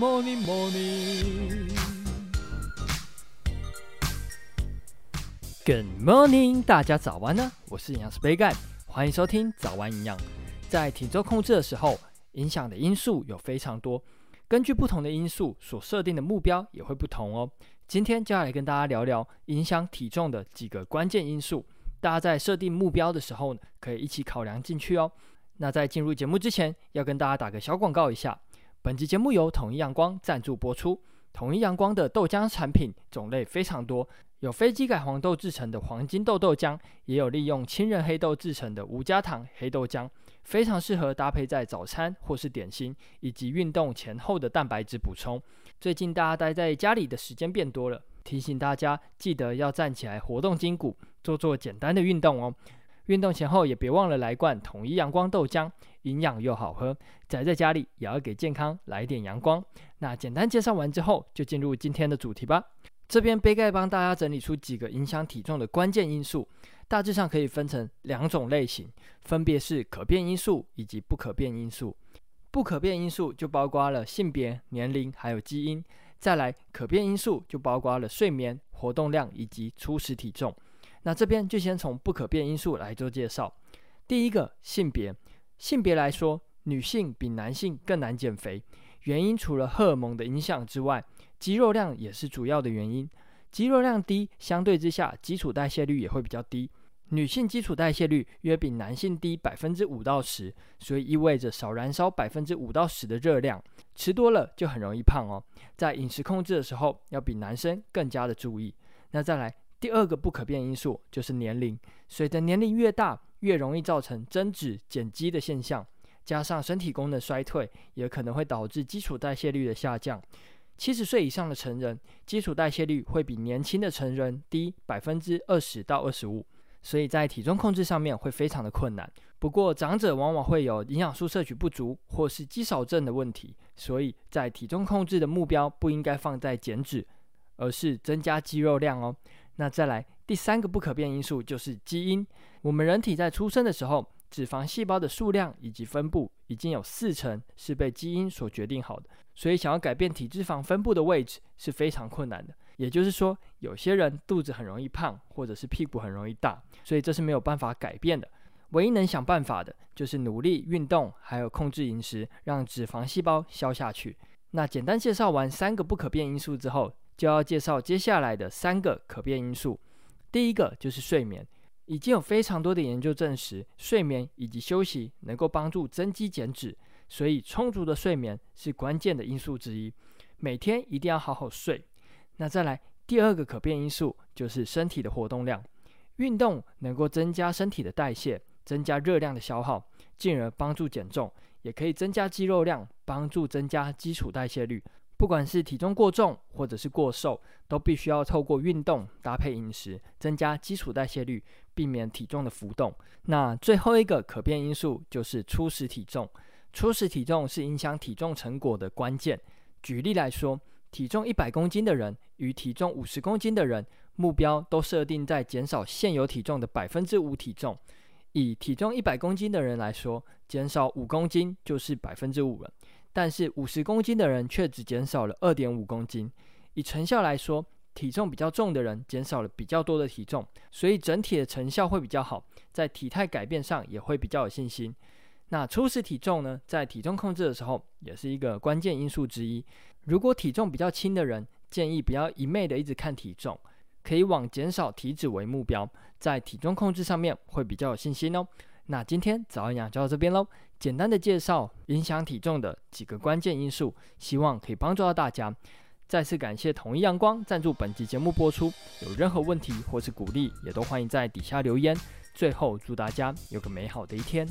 morning, morning. Good morning，大家早安呢！我是营养师杯盖，欢迎收听早安营养。在体重控制的时候，影响的因素有非常多，根据不同的因素所设定的目标也会不同哦。今天就要来跟大家聊聊影响体重的几个关键因素，大家在设定目标的时候呢，可以一起考量进去哦。那在进入节目之前，要跟大家打个小广告一下。本集节目由统一阳光赞助播出。统一阳光的豆浆产品种类非常多，有非机改黄豆制成的黄金豆豆浆，也有利用亲人黑豆制成的无加糖黑豆浆，非常适合搭配在早餐或是点心，以及运动前后的蛋白质补充。最近大家待在家里的时间变多了，提醒大家记得要站起来活动筋骨，做做简单的运动哦。运动前后也别忘了来罐统一阳光豆浆，营养又好喝。宅在家里也要给健康来点阳光。那简单介绍完之后，就进入今天的主题吧。这边杯盖帮大家整理出几个影响体重的关键因素，大致上可以分成两种类型，分别是可变因素以及不可变因素。不可变因素就包括了性别、年龄还有基因。再来，可变因素就包括了睡眠、活动量以及初始体重。那这边就先从不可变因素来做介绍。第一个，性别，性别来说，女性比男性更难减肥，原因除了荷尔蒙的影响之外，肌肉量也是主要的原因。肌肉量低，相对之下，基础代谢率也会比较低。女性基础代谢率约比男性低百分之五到十，所以意味着少燃烧百分之五到十的热量，吃多了就很容易胖哦。在饮食控制的时候，要比男生更加的注意。那再来。第二个不可变因素就是年龄，随着年龄越大，越容易造成增脂减肌的现象，加上身体功能衰退，也可能会导致基础代谢率的下降。七十岁以上的成人，基础代谢率会比年轻的成人低百分之二十到二十五，所以在体重控制上面会非常的困难。不过长者往往会有营养素摄取不足或是肌少症的问题，所以在体重控制的目标不应该放在减脂，而是增加肌肉量哦。那再来第三个不可变因素就是基因。我们人体在出生的时候，脂肪细胞的数量以及分布已经有四成是被基因所决定好的，所以想要改变体脂肪分布的位置是非常困难的。也就是说，有些人肚子很容易胖，或者是屁股很容易大，所以这是没有办法改变的。唯一能想办法的就是努力运动，还有控制饮食，让脂肪细胞消下去。那简单介绍完三个不可变因素之后，就要介绍接下来的三个可变因素。第一个就是睡眠，已经有非常多的研究证实，睡眠以及休息能够帮助增肌减脂，所以充足的睡眠是关键的因素之一。每天一定要好好睡。那再来第二个可变因素就是身体的活动量，运动能够增加身体的代谢，增加热量的消耗，进而帮助减重，也可以增加肌肉量，帮助增加基础代谢率。不管是体重过重或者是过瘦，都必须要透过运动搭配饮食，增加基础代谢率，避免体重的浮动。那最后一个可变因素就是初始体重。初始体重是影响体重成果的关键。举例来说，体重一百公斤的人与体重五十公斤的人，目标都设定在减少现有体重的百分之五体重。以体重一百公斤的人来说，减少五公斤就是百分之五了。但是五十公斤的人却只减少了二点五公斤，以成效来说，体重比较重的人减少了比较多的体重，所以整体的成效会比较好，在体态改变上也会比较有信心。那初始体重呢，在体重控制的时候也是一个关键因素之一。如果体重比较轻的人，建议不要一昧的一直看体重，可以往减少体脂为目标，在体重控制上面会比较有信心哦。那今天早安养就到这边喽。简单的介绍影响体重的几个关键因素，希望可以帮助到大家。再次感谢统一阳光赞助本期节目播出。有任何问题或是鼓励，也都欢迎在底下留言。最后祝大家有个美好的一天。